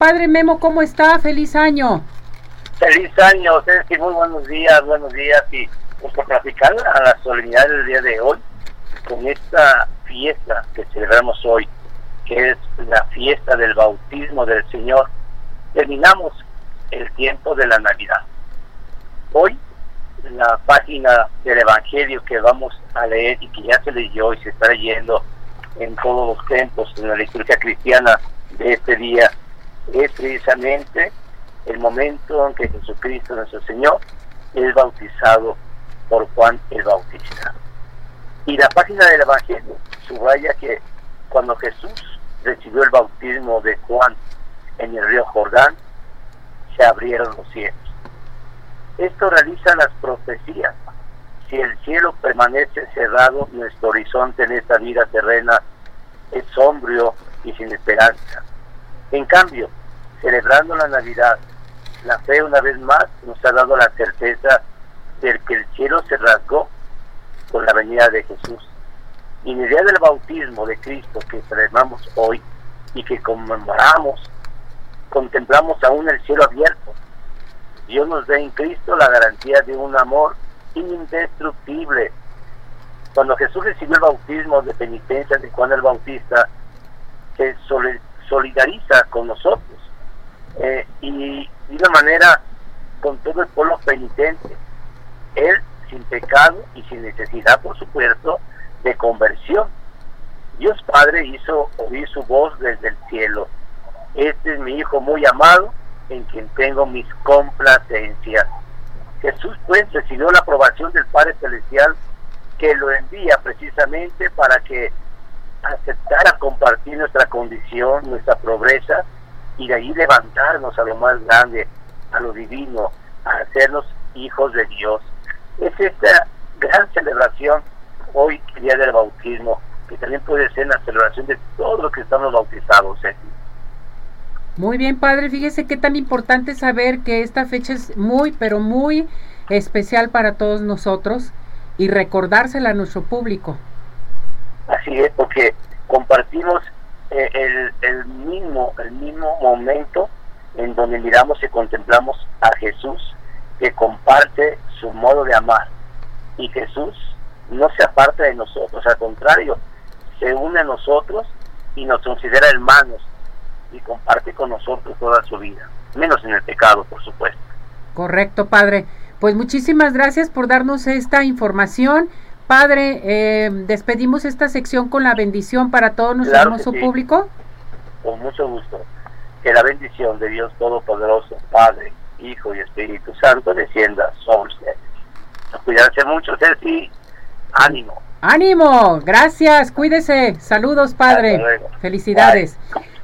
Padre Memo, ¿cómo está? Feliz año. Feliz año, y muy buenos días, buenos días y pues por platicar a la solemnidad del día de hoy con esta fiesta que celebramos hoy, que es la fiesta del bautismo del Señor. Terminamos el tiempo de la Navidad. Hoy la página del Evangelio que vamos a leer y que ya se leyó y se está leyendo en todos los templos en la liturgia cristiana de este día es precisamente el momento en que Jesucristo nuestro Señor es bautizado por Juan el Bautista. Y la página del Evangelio subraya que cuando Jesús recibió el bautismo de Juan en el río Jordán, se abrieron los cielos. Esto realiza las profecías. Si el cielo permanece cerrado, nuestro horizonte en esta vida terrena es sombrío y sin esperanza. En cambio, celebrando la Navidad, la fe una vez más nos ha dado la certeza de que el cielo se rasgó con la venida de Jesús. Y en el día del bautismo de Cristo que celebramos hoy y que conmemoramos, contemplamos aún el cielo abierto. Dios nos da en Cristo la garantía de un amor indestructible. Cuando Jesús recibió el bautismo de penitencia de Juan el Bautista, se solidariza con nosotros eh, y de una manera con todo el pueblo penitente. Él sin pecado y sin necesidad, por supuesto, de conversión. Dios Padre hizo oír su voz desde el cielo. Este es mi Hijo muy amado, en quien tengo mis complacencias. Jesús pues recibió la aprobación del Padre Celestial que lo envía precisamente para que aceptara compartir nuestra condición, nuestra pobreza, y de ahí levantarnos a lo más grande, a lo divino, a hacernos hijos de Dios. Es esta gran celebración hoy, día del bautismo, que también puede ser la celebración de todos los que estamos bautizados. ¿eh? Muy bien, padre, fíjese qué tan importante saber que esta fecha es muy, pero muy especial para todos nosotros y recordársela a nuestro público. Así es, porque compartimos eh, el, el, mismo, el mismo momento en donde miramos y contemplamos a Jesús que comparte su modo de amar. Y Jesús no se aparta de nosotros, al contrario, se une a nosotros y nos considera hermanos y comparte con nosotros toda su vida, menos en el pecado, por supuesto. Correcto, Padre. Pues muchísimas gracias por darnos esta información Padre, eh, despedimos esta sección con la bendición para todo nuestro hermoso público. Con mucho gusto. Que la bendición de Dios Todopoderoso, Padre, Hijo y Espíritu Santo descienda sobre ustedes. Cuidarse mucho, Ceci. Ánimo. Ánimo. Gracias. Cuídese. Saludos, Padre. Felicidades.